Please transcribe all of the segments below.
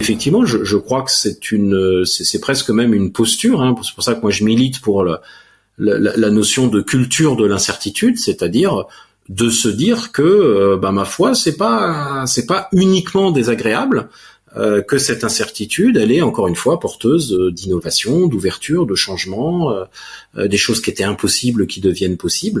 Effectivement, je, crois que c'est une, c'est presque même une posture. Hein. C'est pour ça que moi je milite pour la, notion de culture de l'incertitude, c'est-à-dire de se dire que, euh, bah, ma foi, c'est pas, c'est pas uniquement désagréable. Euh, que cette incertitude, elle est encore une fois porteuse d'innovation, d'ouverture, de changement, euh, des choses qui étaient impossibles qui deviennent possibles.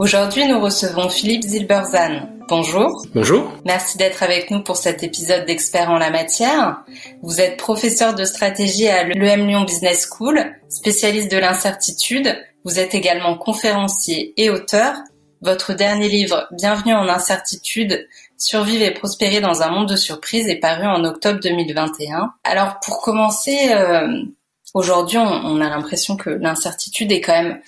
Aujourd'hui, nous recevons Philippe Zilberzan. Bonjour. Bonjour. Merci d'être avec nous pour cet épisode d'Experts en la matière. Vous êtes professeur de stratégie à l'EM Lyon Business School, spécialiste de l'incertitude. Vous êtes également conférencier et auteur. Votre dernier livre, Bienvenue en incertitude, Survivre et prospérer dans un monde de surprises, est paru en octobre 2021. Alors pour commencer, euh, aujourd'hui on a l'impression que l'incertitude est quand même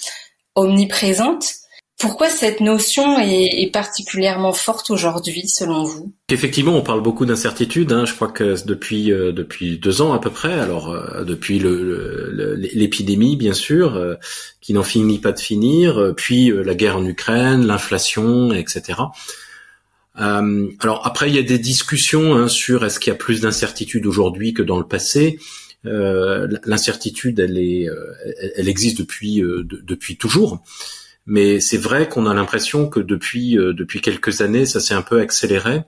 omniprésente. Pourquoi cette notion est, particulièrement forte aujourd'hui, selon vous? Effectivement, on parle beaucoup d'incertitude. Hein. Je crois que depuis euh, depuis deux ans à peu près. Alors euh, depuis l'épidémie, le, bien sûr, euh, qui n'en finit pas de finir, puis la guerre en Ukraine, l'inflation, etc. alors après, il y a des discussions hein, sur est-ce qu'il y a plus d'incertitude aujourd'hui que dans le passé. L'incertitude, elle est, elle existe depuis depuis toujours. Mais c'est vrai qu'on a l'impression que depuis euh, depuis quelques années, ça s'est un peu accéléré.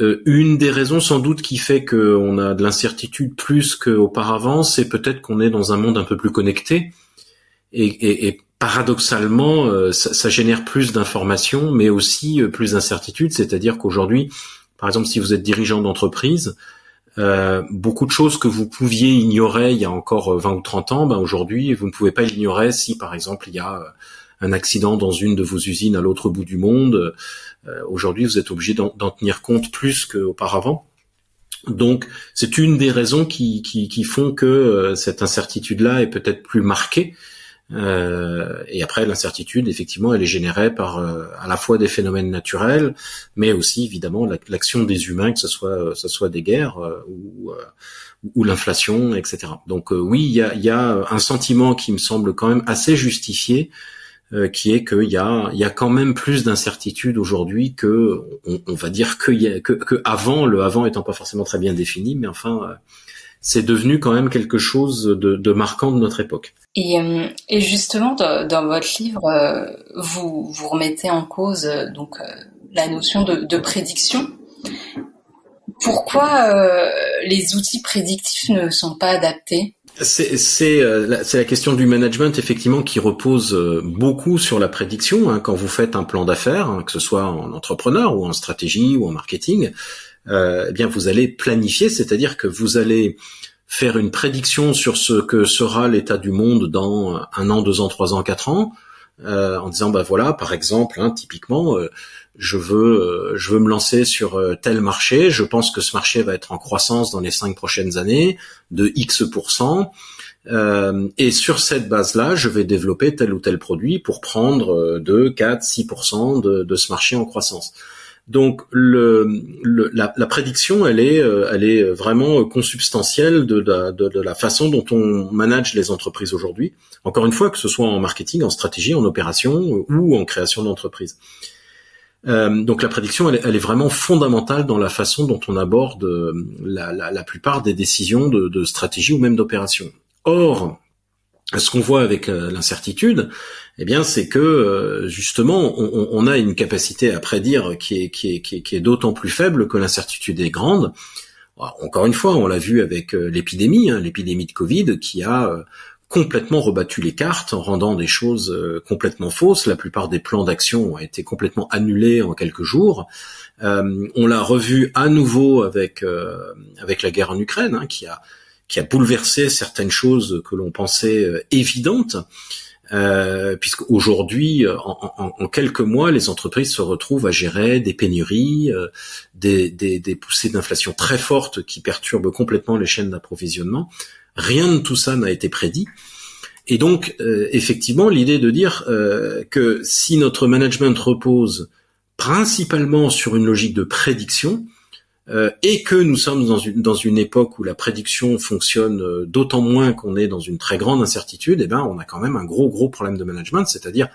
Euh, une des raisons sans doute qui fait qu'on a de l'incertitude plus qu'auparavant, c'est peut-être qu'on est dans un monde un peu plus connecté et, et, et paradoxalement, euh, ça, ça, génère plus d'informations, mais aussi plus d'incertitudes. C'est-à-dire qu'aujourd'hui, par exemple, si vous êtes dirigeant d'entreprise, euh, beaucoup de choses que vous pouviez ignorer il y a encore 20 ou 30 ans, ben aujourd'hui, vous ne pouvez pas l'ignorer si, par exemple, il y a un accident dans une de vos usines à l'autre bout du monde. Euh, aujourd'hui, vous êtes obligé d'en tenir compte plus qu'auparavant. Donc, c'est une des raisons qui, qui, font que euh, cette incertitude-là est peut-être plus marquée. Euh, et après, l'incertitude, effectivement, elle est générée par à la fois des phénomènes naturels, mais aussi évidemment l'action des humains, que ce soit, ce soit des guerres ou, ou l'inflation, etc. Donc oui, il y a, y a un sentiment qui me semble quand même assez justifié euh, qui est qu'il y a, il y a quand même plus d'incertitude aujourd'hui que, on, va dire que, que, que, avant, le avant étant pas forcément très bien défini, mais enfin, euh, c'est devenu quand même quelque chose de, de marquant de notre époque. Et, euh, et justement, dans, votre livre, vous, vous remettez en cause donc la notion de, de prédiction. Pourquoi les outils prédictifs ne sont pas adaptés? C'est euh, la, la, question du management effectivement qui repose euh, beaucoup sur la prédiction. Hein, quand vous faites un plan d'affaires, hein, que ce soit en entrepreneur ou en stratégie ou en marketing, euh, eh bien vous allez planifier, c'est-à-dire que vous allez faire une prédiction sur ce que sera l'état du monde dans un an, deux ans, trois ans, quatre ans, euh, en disant bah voilà, par exemple, hein, typiquement, euh, je veux euh, je veux me lancer sur euh, tel marché, je pense que ce marché va être en croissance dans les cinq prochaines années de X euh, et sur cette base-là, je vais développer tel ou tel produit pour prendre 2, 4, 6% de, de ce marché en croissance. Donc la, prédiction, elle est, elle est vraiment consubstantielle de, de, de, la façon dont on manage les entreprises aujourd'hui. Encore une fois, que ce soit en marketing, en stratégie, en opération ou en création d'entreprise. Euh, donc la prédiction, elle, est vraiment fondamentale dans la façon dont on aborde euh, la, plupart des décisions de, stratégie ou même d'opération. Or, ce qu'on voit avec euh, l'incertitude, eh bien, c'est que justement, on, a une capacité à prédire qui est, d'autant plus faible que l'incertitude est grande. Encore une fois, on l'a vu avec l'épidémie, hein, l'épidémie de Covid, qui a complètement rebattu les cartes en rendant des choses euh, complètement fausses. La plupart des plans d'action ont été complètement annulés en quelques jours. Euh, on l'a revu à nouveau avec euh, avec la guerre en Ukraine, hein, qui a qui a bouleversé certaines choses que l'on pensait évidentes. euh, puisqu'aujourd'hui, en, en, quelques mois, les entreprises se retrouvent à gérer des pénuries, des, des, poussées d'inflation très fortes qui perturbent complètement les chaînes d'approvisionnement. Rien de tout ça n'a été prédit. Et donc, euh, effectivement, l'idée de dire euh, que si notre management repose principalement sur une logique de prédiction, euh, et que nous sommes dans une, dans une époque où la prédiction fonctionne euh, d'autant moins qu'on est dans une très grande incertitude, eh ben on a quand même un gros gros problème de management, c'est-à-dire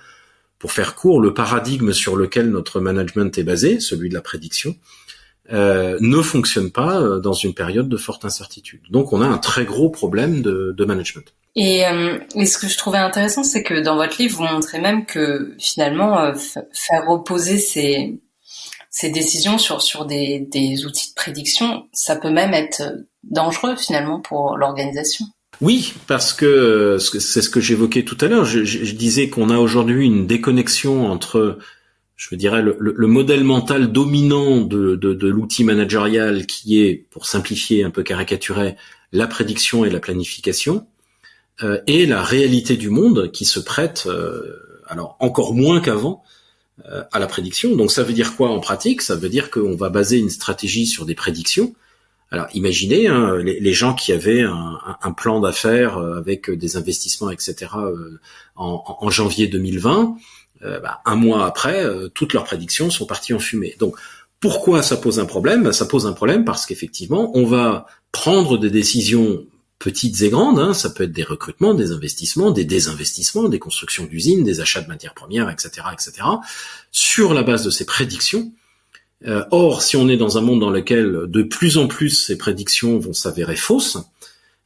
pour faire court, le paradigme sur lequel notre management est basé, celui de la prédiction, euh, ne fonctionne pas euh, dans une période de forte incertitude. Donc on a un très gros problème de, de management. Et, euh, et, ce que je trouvais intéressant, c'est que dans votre livre, vous montrez même que finalement, faire reposer ces, ces décisions sur sur des, des outils de prédiction, ça peut même être dangereux finalement pour l'organisation. Oui, parce que c'est ce que j'évoquais tout à l'heure. Je, je, disais qu'on a aujourd'hui une déconnexion entre, je dirais, le, le, modèle mental dominant de, de, de l'outil managérial qui est, pour simplifier un peu caricaturer, la prédiction et la planification, euh, et la réalité du monde qui se prête, euh, alors encore moins qu'avant, euh, à la prédiction. Donc ça veut dire quoi en pratique? Ça veut dire qu'on va baser une stratégie sur des prédictions. Alors imaginez hein, les, gens qui avaient un, plan d'affaires euh, avec des investissements, etc. Euh, en, janvier 2020, bah, un mois après, toutes leurs prédictions sont parties en fumée. Donc pourquoi ça pose un problème? Bah, Ça pose un problème parce qu'effectivement, on va prendre des décisions petites et grandes. Hein. Ça peut être des recrutements, des investissements, des désinvestissements, des constructions d'usines, des achats de matières premières, etc., etc. Sur la base de ces prédictions. Euh, or, si on est dans un monde dans lequel de plus en plus ces prédictions vont s'avérer fausses,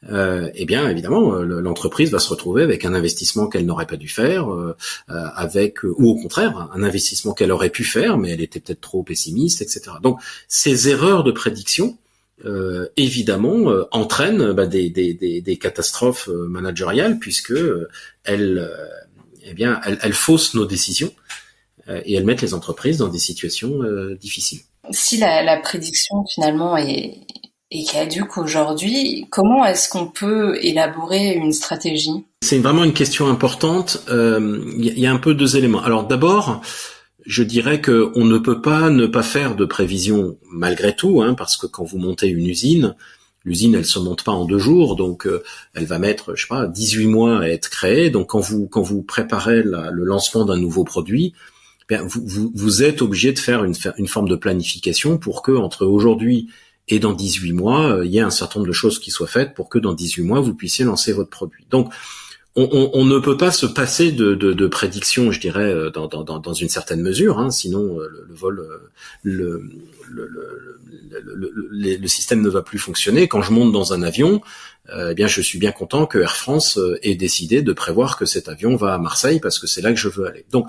euh, eh bien évidemment l'entreprise va se retrouver avec un investissement qu'elle n'aurait pas dû faire, euh, avec ou au contraire un investissement qu'elle aurait pu faire, mais elle était peut-être trop pessimiste, etc. Donc ces erreurs de prédiction, euh, évidemment euh, entraîne bah, des, des, des, catastrophes euh, managériales puisque elles, eh bien, elles, elles, faussent nos décisions et elles mettent les entreprises dans des situations difficiles. Si la, la, prédiction finalement est, est caduque aujourd'hui, comment est-ce qu'on peut élaborer une stratégie? C'est vraiment une question importante. Il y, y, a un peu deux éléments. Alors d'abord, je dirais que on ne peut pas ne pas faire de prévision malgré tout, hein, parce que quand vous montez une usine, l'usine elle se monte pas en deux jours, donc euh, elle va mettre, je sais pas, 18 mois à être créée. Donc quand vous quand vous préparez le lancement d'un nouveau produit, bien, vous, vous, vous, êtes obligé de faire une, une forme de planification pour que entre aujourd'hui et dans 18 mois, euh, il y ait un certain nombre de choses qui soient faites pour que dans 18 mois vous puissiez lancer votre produit. Donc on, ne peut pas se passer de, de, prédictions, je dirais, euh, dans, une certaine mesure, hein, sinon euh, le, vol, euh, le, le, système ne va plus fonctionner. Quand je monte dans un avion, eh bien, je suis bien content que Air France ait décidé de prévoir que cet avion va à Marseille parce que c'est là que je veux aller. Donc,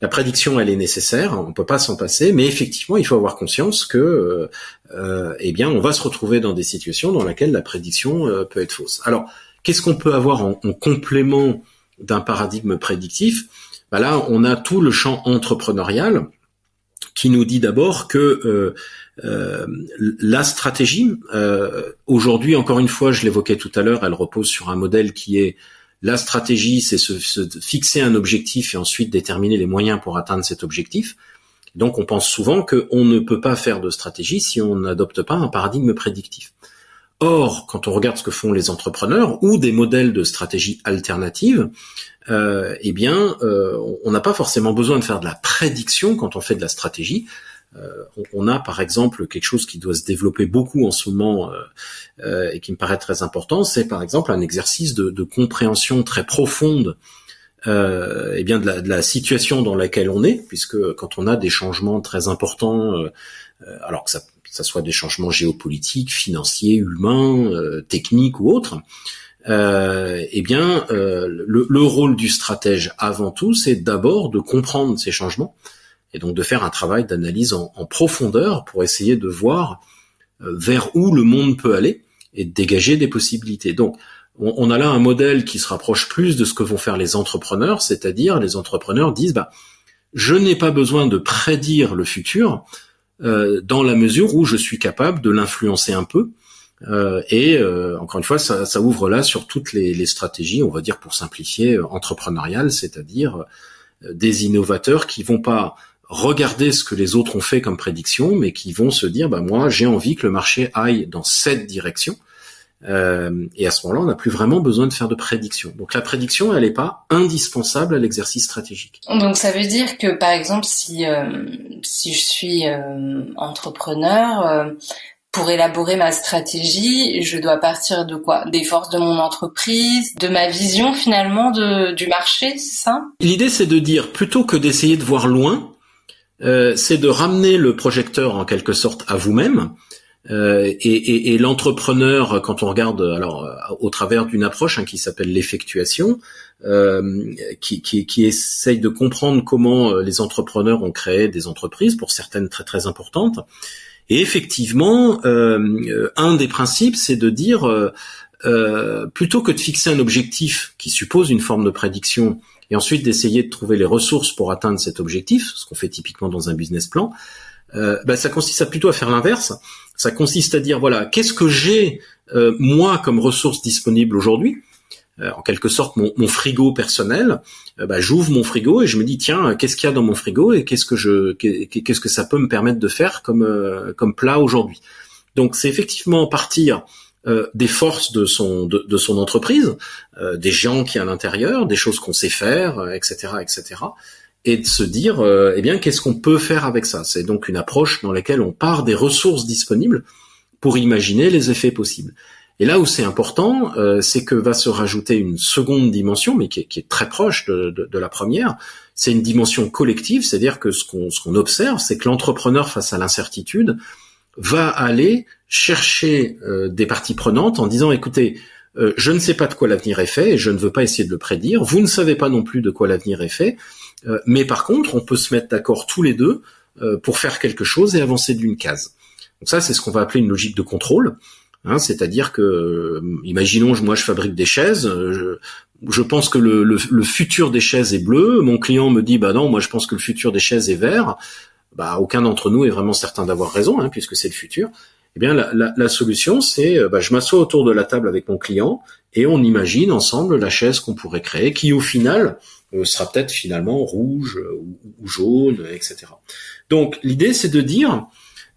la prédiction, elle est nécessaire, on peut pas s'en passer, mais effectivement, il faut avoir conscience que, eh bien, on va se retrouver dans des situations dans lesquelles la prédiction peut être fausse. Alors, Qu'est-ce qu'on peut avoir en, complément d'un paradigme prédictif? Bah Là, on a tout le champ entrepreneurial qui nous dit d'abord que euh, euh, la stratégie, euh, aujourd'hui, encore une fois, je l'évoquais tout à l'heure, elle repose sur un modèle qui est la stratégie, c'est se, fixer un objectif et ensuite déterminer les moyens pour atteindre cet objectif. Donc, on pense souvent qu'on ne peut pas faire de stratégie si on n'adopte pas un paradigme prédictif. Or, quand on regarde ce que font les entrepreneurs ou des modèles de stratégie alternative, euh, eh bien, euh, on n'a pas forcément besoin de faire de la prédiction quand on fait de la stratégie. Euh, on, a par exemple quelque chose qui doit se développer beaucoup en ce moment et qui me paraît très important, c'est par exemple un exercice de, compréhension très profonde eh bien de la, situation dans laquelle on est, puisque quand on a des changements très importants, alors que ça soit des changements géopolitiques, financiers, humains, euh, techniques ou autres, euh, eh bien, euh, le, rôle du stratège avant tout, c'est d'abord de comprendre ces changements et donc de faire un travail d'analyse en, profondeur pour essayer de voir vers où le monde peut aller et de dégager des possibilités. Donc, on, a là un modèle qui se rapproche plus de ce que vont faire les entrepreneurs, c'est-à-dire les entrepreneurs disent, bah, je n'ai pas besoin de prédire le futur, euh, dans la mesure où je suis capable de l'influencer un peu Euh, et euh, encore une fois, ça, ça, ouvre là sur toutes les, les, stratégies, on va dire pour simplifier, entrepreneuriales, c'est-à-dire des innovateurs qui vont pas regarder ce que les autres ont fait comme prédiction, mais qui vont se dire, bah moi j'ai envie que le marché aille dans cette direction. Euh, et à ce moment-là, on n'a plus vraiment besoin de faire de prédiction. Donc la prédiction, elle n'est pas indispensable à l'exercice stratégique. Donc ça veut dire que par exemple, si euh, si je suis euh, entrepreneur, euh, pour élaborer ma stratégie, je dois partir de quoi? Des forces de mon entreprise, de ma vision finalement de, du marché, c'est ça? L'idée, c'est de dire plutôt que d'essayer de voir loin, c'est de ramener le projecteur en quelque sorte à vous-même euh, et, et, et l'entrepreneur, quand on regarde, alors au travers d'une approche hein, qui s'appelle l'effectuation, euh, qui, qui, qui, essaye de comprendre comment euh, les entrepreneurs ont créé des entreprises, pour certaines très très importantes. Et effectivement, euh, un des principes, c'est de dire, euh, plutôt que de fixer un objectif qui suppose une forme de prédiction, et ensuite d'essayer de trouver les ressources pour atteindre cet objectif, ce qu'on fait typiquement dans un business plan, euh, bah, ça consiste à plutôt à faire l'inverse. Ça consiste à dire voilà, qu'est-ce que j'ai euh, moi comme ressource disponible aujourd'hui? Euh, En quelque sorte, mon, mon frigo personnel. Bah, j'ouvre mon frigo et je me dis tiens, qu'est-ce qu'il y a dans mon frigo et qu'est-ce que je, qu'est-ce que ça peut me permettre de faire comme comme plat aujourd'hui? Donc c'est effectivement partir des forces de son de, de son entreprise, des gens qui à l'intérieur, des choses qu'on sait faire, etc., etc et de se dire, euh, eh bien, qu'est-ce qu'on peut faire avec ça? C'est donc une approche dans laquelle on part des ressources disponibles pour imaginer les effets possibles. Et là où c'est important, euh, c'est que va se rajouter une seconde dimension, mais qui est, très proche de, la première. C'est une dimension collective, c'est-à-dire que ce qu'on observe, c'est que l'entrepreneur face à l'incertitude va aller chercher euh, des parties prenantes en disant, écoutez, je ne sais pas de quoi l'avenir est fait et je ne veux pas essayer de le prédire. Vous ne savez pas non plus de quoi l'avenir est fait. Euh, mais par contre, on peut se mettre d'accord tous les deux euh, pour faire quelque chose et avancer d'une case. Donc ça, c'est ce qu'on va appeler une logique de contrôle. Hein, c'est-à-dire que, euh, imaginons, moi je fabrique des chaises, je, pense que le, le, futur des chaises est bleu, mon client me dit bah non, moi je pense que le futur des chaises est vert. Bah aucun d'entre nous est vraiment certain d'avoir raison, hein, puisque c'est le futur. Eh bien, la, solution, c'est bah, je m'assois autour de la table avec mon client et on imagine ensemble la chaise qu'on pourrait créer, qui au final euh, sera peut-être finalement rouge euh, ou, jaune, etc. Donc l'idée c'est de dire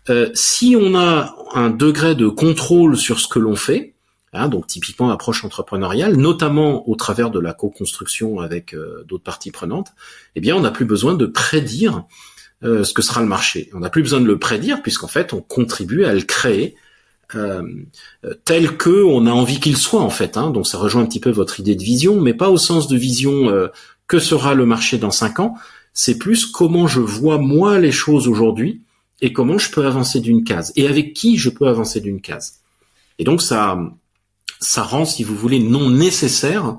euh, si on a un degré de contrôle sur ce que l'on fait, hein, donc typiquement approche entrepreneuriale, notamment au travers de la co-construction avec d'autres parties prenantes, eh bien on n'a plus besoin de prédire ce que sera le marché. On n'a plus besoin de le prédire puisqu'en fait on contribue à le créer euh, tel que on a envie qu'il soit en fait. Hein. Donc ça rejoint un petit peu votre idée de vision, mais pas au sens de vision euh, que sera le marché dans cinq ans. C'est plus comment je vois moi les choses aujourd'hui et comment je peux avancer d'une case et avec qui je peux avancer d'une case. Et donc ça, rend, si vous voulez, non nécessaire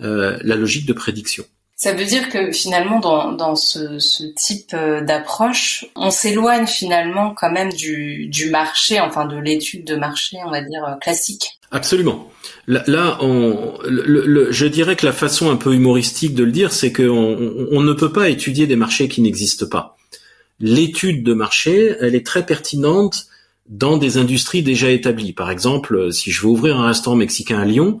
euh, la logique de prédiction. Ça veut dire que finalement, dans, ce, type euh, d'approche, on s'éloigne finalement quand même du, marché, enfin de l'étude de marché, on va dire, euh, classique. Absolument. Là, je dirais que la façon un peu humoristique de le dire, c'est qu'on on, on ne peut pas étudier des marchés qui n'existent pas. L'étude de marché, elle est très pertinente dans des industries déjà établies. Par exemple, si je veux ouvrir un restaurant mexicain à Lyon,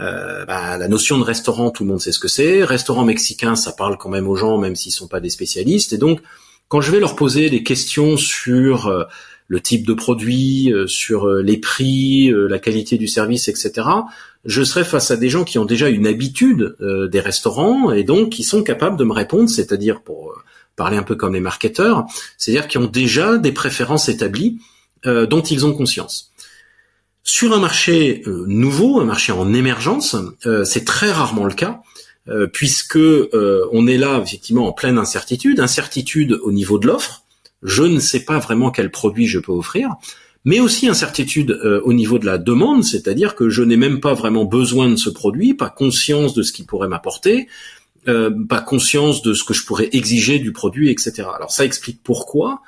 euh, bah, la notion de restaurant, tout le monde sait ce que c'est. Restaurant mexicain, ça parle quand même aux gens, même s'ils sont pas des spécialistes. Et donc, quand je vais leur poser des questions sur euh, le type de produit, euh, sur les prix, la qualité du service, etc., je serai face à des gens qui ont déjà une habitude des restaurants et donc qui sont capables de me répondre, c'est-à-dire pour parler un peu comme les marketeurs, c'est-à-dire qui ont déjà des préférences établies dont ils ont conscience. Sur un marché euh, nouveau, un marché en émergence, euh, c'est très rarement le cas, euh, puisque on est là effectivement en pleine incertitude, incertitude au niveau de l'offre. Je ne sais pas vraiment quel produit je peux offrir, mais aussi incertitude au niveau de la demande, c'est-à-dire que je n'ai même pas vraiment besoin de ce produit, pas conscience de ce qu'il pourrait m'apporter, pas conscience de ce que je pourrais exiger du produit, etc. Alors ça explique pourquoi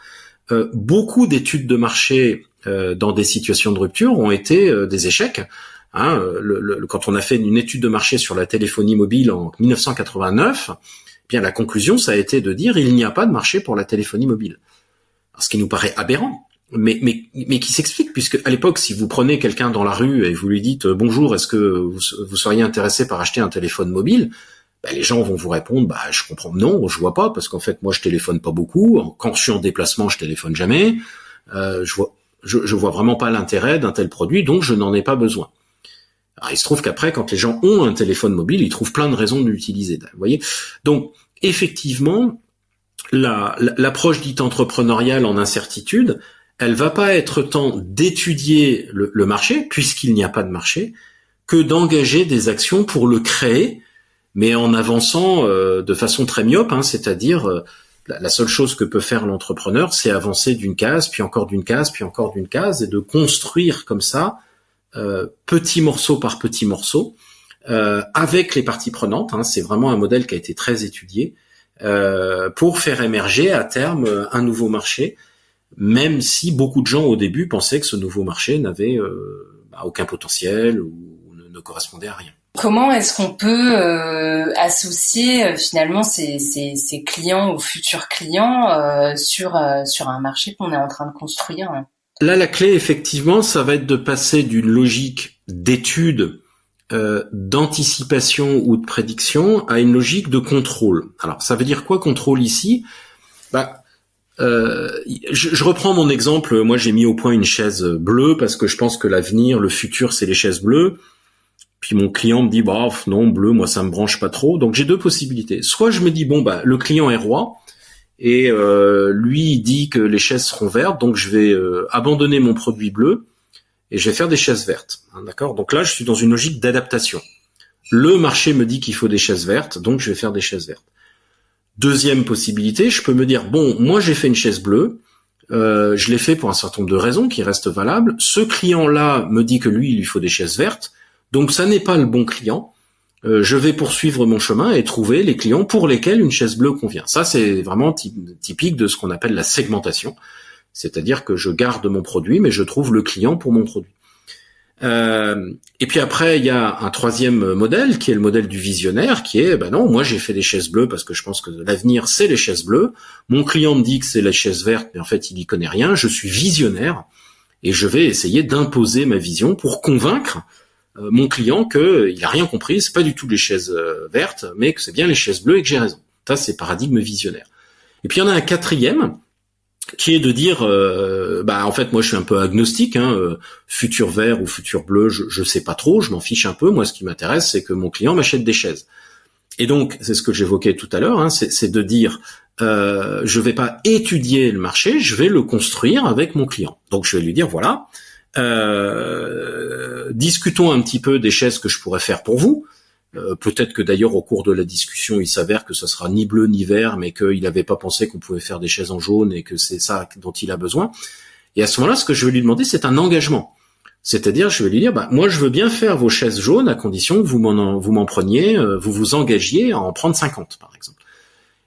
beaucoup d'études de marché dans des situations de rupture ont été euh, des échecs. Hein, le, quand on a fait une étude de marché sur la téléphonie mobile en 1989, eh bien la conclusion ça a été de dire il n'y a pas de marché pour la téléphonie mobile. ce qui nous paraît aberrant, mais, mais, mais qui s'explique, puisque à l'époque, si vous prenez quelqu'un dans la rue et vous lui dites bonjour, est-ce que vous, vous, seriez intéressé par acheter un téléphone mobile? Bah, les gens vont vous répondre bah je comprends non je vois pas parce qu'en fait moi je téléphone pas beaucoup quand je suis en déplacement je téléphone jamais euh, je vois je, je vois vraiment pas l'intérêt d'un tel produit donc je n'en ai pas besoin. Il se trouve qu'après quand les gens ont un téléphone mobile ils trouvent plein de raisons de l'utiliser voyez. Donc effectivement l'approche dite entrepreneuriale en incertitude elle va pas être tant d'étudier le, le marché puisqu'il n'y a pas de marché que d'engager des actions pour le créer mais en avançant euh, de façon très myope, hein, c'est-à-dire euh, la, seule chose que peut faire l'entrepreneur, c'est avancer d'une case, puis encore d'une case, puis encore d'une case, et de construire comme ça, euh, petit morceau par petit morceau, avec les parties prenantes. Hein, c'est vraiment un modèle qui a été très étudié pour faire émerger à terme un nouveau marché, même si beaucoup de gens au début pensaient que ce nouveau marché n'avait bah, aucun potentiel ou ne correspondait à rien. Comment est-ce qu'on peut euh, associer euh, finalement ces, clients ou futurs clients euh, sur, un marché qu'on est en train de construire Là, la clé, effectivement, ça va être de passer d'une logique d'étude, d'anticipation ou de prédiction à une logique de contrôle. Alors, ça veut dire quoi contrôle ici? Bah, je, reprends mon exemple. Moi, j'ai mis au point une chaise bleue parce que je pense que l'avenir, le futur, c'est les chaises bleues. Puis mon client me dit bah non bleu moi ça me branche pas trop. Donc j'ai deux possibilités. Soit je me dis bon bah le client est roi et euh, lui il dit que les chaises seront vertes donc je vais euh, abandonner mon produit bleu et je vais faire des chaises vertes. Hein, d'accord? Donc là je suis dans une logique d'adaptation. Le marché me dit qu'il faut des chaises vertes donc je vais faire des chaises vertes. Deuxième possibilité, je peux me dire bon moi j'ai fait une chaise bleue. Euh, je l'ai fait pour un certain nombre de raisons qui restent valables. Ce client-là me dit que lui, il lui faut des chaises vertes. Donc ça n'est pas le bon client. Euh, je vais poursuivre mon chemin et trouver les clients pour lesquels une chaise bleue convient. Ça, c'est vraiment typique de ce qu'on appelle la segmentation. C'est-à-dire que je garde mon produit, mais je trouve le client pour mon produit. Euh, et puis après, il y a un troisième modèle qui est le modèle du visionnaire, qui est, ben non, moi j'ai fait des chaises bleues parce que je pense que l'avenir c'est les chaises bleues. Mon client me dit que c'est les chaises vertes, mais en fait il y connaît rien. Je suis visionnaire et je vais essayer d'imposer ma vision pour convaincre mon client que il a rien compris, c'est pas du tout les chaises euh, vertes, mais que c'est bien les chaises bleues et que j'ai raison. Ça, c'est paradigme visionnaire. Et puis il y en a un quatrième qui est de dire, euh, bah en fait moi je suis un peu agnostique, hein, futur vert ou futur bleu, je, je sais pas trop, je m'en fiche un peu. Moi, ce qui m'intéresse, c'est que mon client m'achète des chaises. Et donc, c'est ce que j'évoquais tout à l'heure, hein, c'est de dire, euh, je vais pas étudier le marché, je vais le construire avec mon client. Donc, je vais lui dire, voilà, euh, discutons un petit peu des chaises que je pourrais faire pour vous. Euh, peut-être que d'ailleurs au cours de la discussion, il s'avère que ce sera ni bleu ni vert, mais qu'il n'avait pas pensé qu'on pouvait faire des chaises en jaune et que c'est ça dont il a besoin. Et à ce moment-là, ce que je vais lui demander, c'est un engagement. C'est-à-dire, je vais lui dire, bah, moi, je veux bien faire vos chaises jaunes à condition que vous m'en, preniez, euh, vous vous engagiez à en prendre 50, par exemple.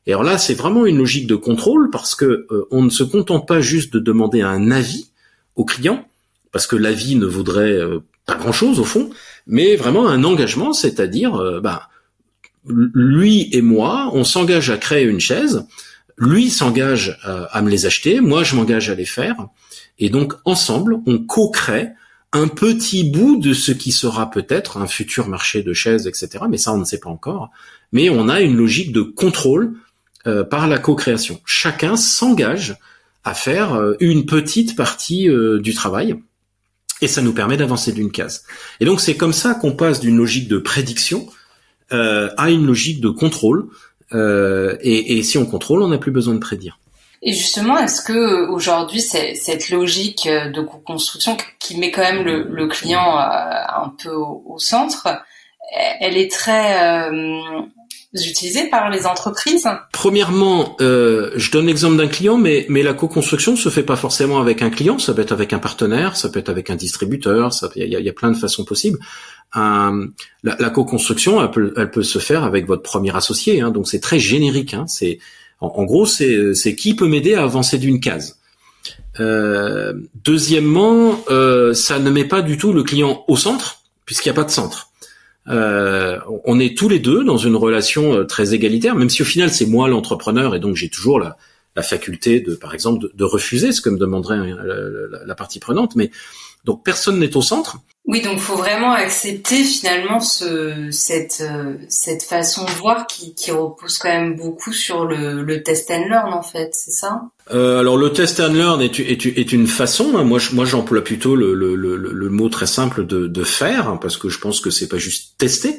Et alors là, c'est vraiment une logique de contrôle parce que on ne se contente pas juste de demander un avis au client, parce que la vie ne vaudrait euh, pas grand-chose au fond, mais vraiment un engagement, c'est-à-dire, euh, bah, lui et moi, on s'engage à créer une chaise, lui s'engage à, me les acheter, moi je m'engage à les faire, et donc ensemble, on co-crée un petit bout de ce qui sera peut-être un futur marché de chaises, etc. Mais ça, on ne sait pas encore. Mais on a une logique de contrôle euh, par la co-création. Chacun s'engage à faire une petite partie du travail et ça nous permet d'avancer d'une case. Et donc c'est comme ça qu'on passe d'une logique de prédiction euh, à une logique de contrôle. Euh, et, et, si on contrôle, on n'a plus besoin de prédire. Et justement, est-ce que aujourd'hui cette logique de co-construction qui met quand même le, le client euh, un peu au, au, centre, elle est très euh, utilisés par les entreprises Premièrement, euh, je donne l'exemple d'un client, mais, mais la co-construction se fait pas forcément avec un client, ça peut être avec un partenaire, ça peut être avec un distributeur, il y a, plein de façons possibles. La, la co-construction, elle peut, elle peut se faire avec votre premier associé, hein, donc c'est très générique. Hein, c'est en, en, gros, c'est qui peut m'aider à avancer d'une case. Euh, deuxièmement, euh, ça ne met pas du tout le client au centre, puisqu'il n'y a pas de centre. Euh, on est tous les deux dans une relation euh, très égalitaire, même si au final c'est moi l'entrepreneur et donc j'ai toujours la, la faculté de, par exemple, de, refuser ce que me demanderait la, partie prenante. Mais donc personne n'est au centre. Oui, donc faut vraiment accepter finalement ce, cette, euh, cette façon de voir qui, qui repose quand même beaucoup sur le, le test and learn en fait, c'est ça? Euh, alors le test and learn est, est, est une façon. Hein. Moi, j'emploie plutôt le, le, le, le, mot très simple de, de faire, hein, parce que je pense que c'est pas juste tester,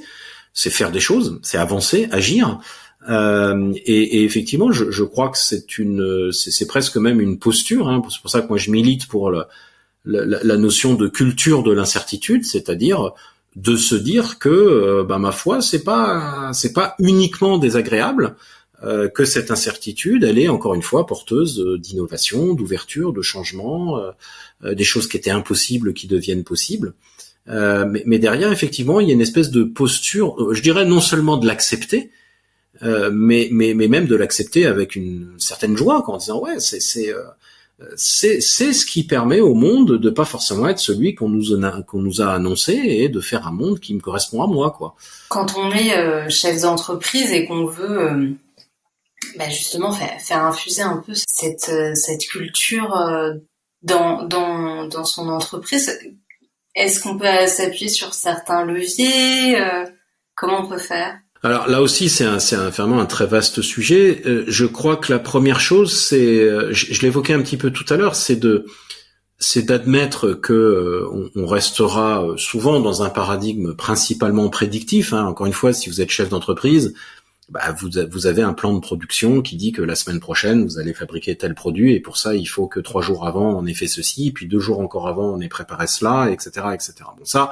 c'est faire des choses, c'est avancer, agir. Euh, et, et, effectivement, je, je crois que c'est une, c'est presque même une posture. Hein. C'est pour ça que moi je milite pour la, la, la notion de culture de l'incertitude, c'est-à-dire de se dire que, euh, bah, ma foi, c'est pas, c'est pas uniquement désagréable. Euh, que cette incertitude, elle est encore une fois porteuse euh, d'innovation, d'ouverture, de changement, euh, des choses qui étaient impossibles qui deviennent possibles. Mais, mais, derrière, effectivement, il y a une espèce de posture, je dirais non seulement de l'accepter, mais, mais, mais même de l'accepter avec une certaine joie, en disant ouais, c'est c'est ce qui permet au monde de pas forcément être celui qu'on nous a qu'on nous a annoncé et de faire un monde qui me correspond à moi quoi. Quand on est chef d'entreprise et qu'on veut bah justement faire, infuser un peu cette, euh, cette culture euh, dans, dans, dans son entreprise. Est-ce qu'on peut s'appuyer sur certains leviers euh, Comment on peut faire? Alors là aussi, c'est un, c'est vraiment un très vaste sujet. je crois que la première chose, c'est, je, l'évoquais un petit peu tout à l'heure, c'est de, c'est d'admettre que on, restera souvent dans un paradigme principalement prédictif. Hein. Encore une fois, si vous êtes chef d'entreprise, bah, vous, vous, avez un plan de production qui dit que la semaine prochaine, vous allez fabriquer tel produit, et pour ça, il faut que trois jours avant, on ait fait ceci, puis deux jours encore avant, on ait préparé cela, etc., etc. Bon, ça,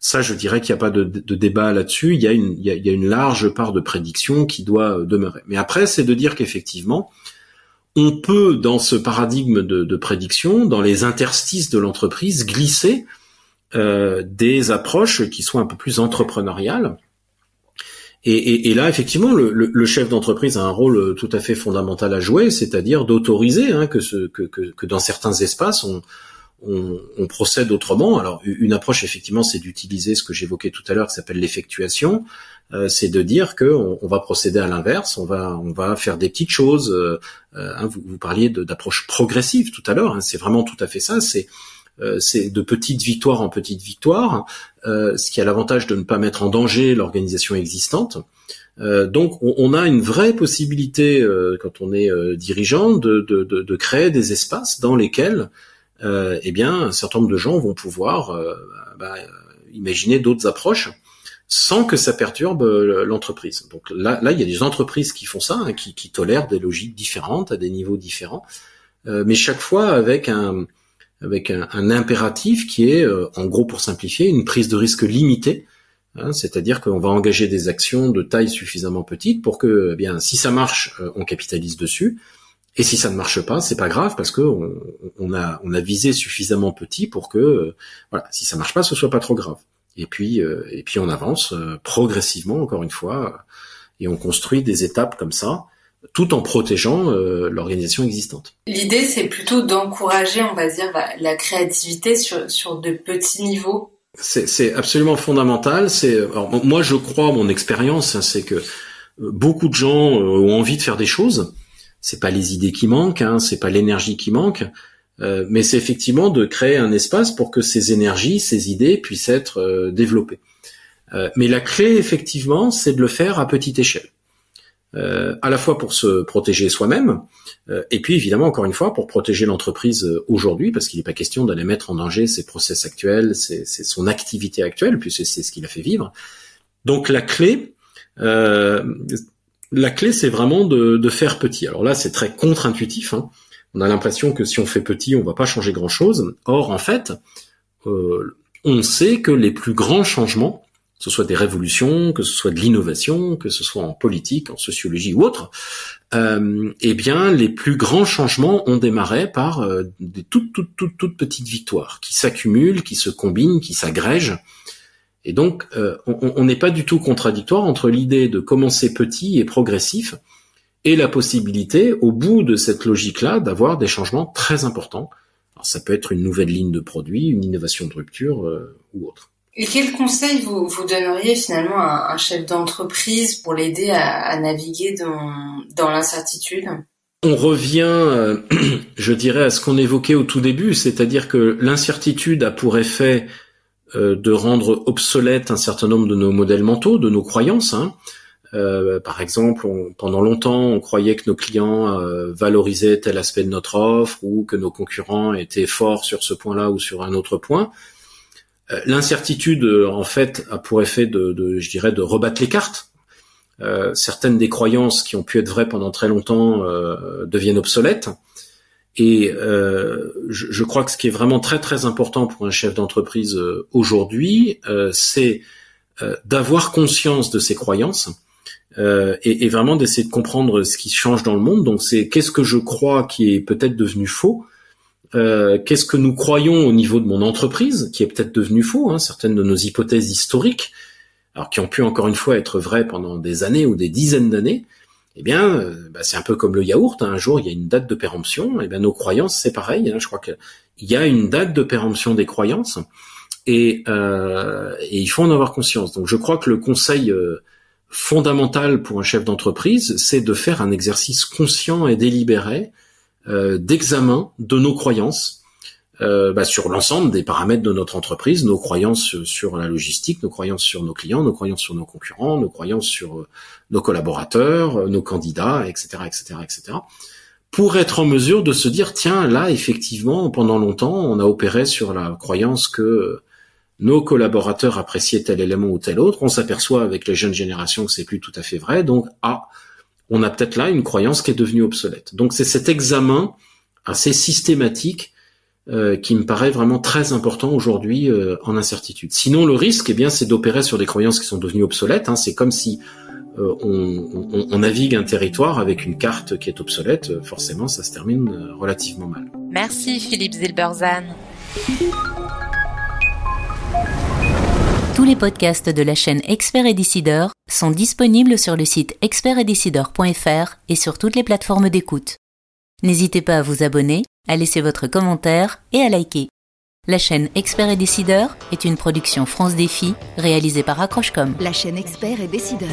ça, je dirais qu'il n'y a pas de, de débat là-dessus. Il y a une, il il y a une large part de prédiction qui doit demeurer. Mais après, c'est de dire qu'effectivement, on peut, dans ce paradigme de, de prédiction, dans les interstices de l'entreprise, glisser euh, des approches qui sont un peu plus entrepreneuriales et, et, et, là, effectivement, le, le, chef d'entreprise a un rôle euh, tout à fait fondamental à jouer, c'est-à-dire d'autoriser hein, que, ce, que, que, que, dans certains espaces, on, on, on, procède autrement. Alors, une approche, effectivement, c'est d'utiliser ce que j'évoquais tout à l'heure, qui s'appelle l'effectuation. Euh, c'est de dire que on, on, va procéder à l'inverse, on va, on va faire des petites choses. Euh, euh hein, vous, vous, parliez d'approche progressive tout à l'heure. Hein, c'est vraiment tout à fait ça. C'est euh, c'est de petite victoire en petite victoire, euh, ce qui a l'avantage de ne pas mettre en danger l'organisation existante. Euh, donc on, a une vraie possibilité quand on est dirigeant de, de, créer des espaces dans lesquels eh bien un certain nombre de gens vont pouvoir bah, imaginer d'autres approches sans que ça perturbe l'entreprise. Donc là, là, il y a des entreprises qui font ça, hein, qui, tolèrent des logiques différentes à des niveaux différents, mais chaque fois avec un, avec un, impératif qui est, euh, en gros pour simplifier, une prise de risque limitée. Hein, c'est-à-dire qu'on va engager des actions de taille suffisamment petite pour que, eh bien, si ça marche, euh, on capitalise dessus. Et si ça ne marche pas, c'est pas grave parce que on, a on a visé suffisamment petit pour que euh, voilà, si ça marche pas, ce soit pas trop grave. Et puis et puis on avance progressivement encore une fois et on construit des étapes comme ça tout en protégeant euh, l'organisation existante. L'idée, c'est plutôt d'encourager, on va dire, la créativité sur, sur de petits niveaux. C'est absolument fondamental. C'est moi, je crois, mon expérience, hein, c'est que euh, beaucoup de gens euh, ont envie de faire des choses. C'est pas les idées qui manquent, hein, c'est pas l'énergie qui manque, euh, mais c'est effectivement de créer un espace pour que ces énergies, ces idées puissent être développées. mais la clé, effectivement, c'est de le faire à petite échelle. Euh, à la fois pour se protéger soi-même, euh, et puis évidemment encore une fois pour protéger l'entreprise euh, aujourd'hui, parce qu'il n'est pas question d'aller mettre en danger ses process actuels, c'est son activité actuelle, puisque c'est ce qu'il a fait vivre. Donc la clé, la clé c'est vraiment de, de, faire petit. Alors là c'est très contre-intuitif. Hein. On a l'impression que si on fait petit, on va pas changer grand-chose. Or en fait, on sait que les plus grands changements que ce soit des révolutions, que ce soit de l'innovation, que ce soit en politique, en sociologie ou autre, euh, eh bien, les plus grands changements ont démarré par euh, des toutes, toutes, toutes, toutes petites victoires qui s'accumulent, qui se combinent, qui s'agrègent. Et donc, euh, on n'est pas du tout contradictoire entre l'idée de commencer petit et progressif et la possibilité, au bout de cette logique-là, d'avoir des changements très importants. Alors, ça peut être une nouvelle ligne de produit, une innovation de rupture euh, ou autre. Et quel conseil vous, vous donneriez finalement à un chef d'entreprise pour l'aider à, naviguer dans, dans l'incertitude? On revient, je dirais, à ce qu'on évoquait au tout début, c'est-à-dire que l'incertitude a pour effet de rendre obsolète un certain nombre de nos modèles mentaux, de nos croyances. Hein. Euh, par exemple, pendant longtemps, on croyait que nos clients euh, valorisaient tel aspect de notre offre ou que nos concurrents étaient forts sur ce point-là ou sur un autre point. Euh, l'incertitude, en fait, a pour effet de, de, je dirais, de rebattre les cartes. certaines des croyances qui ont pu être vraies pendant très longtemps deviennent obsolètes. Et je, je, crois que ce qui est vraiment très très important pour un chef d'entreprise aujourd'hui, c'est d'avoir conscience de ses croyances euh, et, et, vraiment d'essayer de comprendre ce qui change dans le monde. Donc c'est qu'est-ce que je crois qui est peut-être devenu faux, euh, qu'est-ce que nous croyons au niveau de mon entreprise qui est peut-être devenu faux, hein, certaines de nos hypothèses historiques, alors qui ont pu encore une fois être vraies pendant des années ou des dizaines d'années. Eh bien, euh, bah, c'est un peu comme le yaourt. Hein. Un jour, il y a une date de péremption. Et eh bien, nos croyances, c'est pareil. Hein. Je crois qu'il y a une date de péremption des croyances, et, euh, et, il faut en avoir conscience. Donc, je crois que le conseil euh, fondamental pour un chef d'entreprise, c'est de faire un exercice conscient et délibéré d'examen de nos croyances euh, bah, sur l'ensemble des paramètres de notre entreprise, nos croyances sur la logistique, nos croyances sur nos clients, nos croyances sur nos concurrents, nos croyances sur euh, nos collaborateurs, euh, nos candidats, etc., etc., etc. Pour être en mesure de se dire tiens là effectivement pendant longtemps on a opéré sur la croyance que nos collaborateurs appréciaient tel élément ou tel autre, on s'aperçoit avec les jeunes générations que c'est plus tout à fait vrai, donc ah, on a peut-être là une croyance qui est devenue obsolète. Donc c'est cet examen assez systématique euh, qui me paraît vraiment très important aujourd'hui euh, en incertitude. Sinon le risque, eh bien, c'est d'opérer sur des croyances qui sont devenues obsolètes. Hein. C'est comme si euh, on, on, navigue un territoire avec une carte qui est obsolète. Forcément, ça se termine relativement mal. Merci Philippe Zilberzan. Tous les podcasts de la chaîne Expert et Décideur sont disponibles sur le site expertetdecideur.fr et sur toutes les plateformes d'écoute. N'hésitez pas à vous abonner, à laisser votre commentaire et à liker. La chaîne Expert et Décideur est une production France Défi réalisée par Accrochecom. La chaîne Expert et Décideur.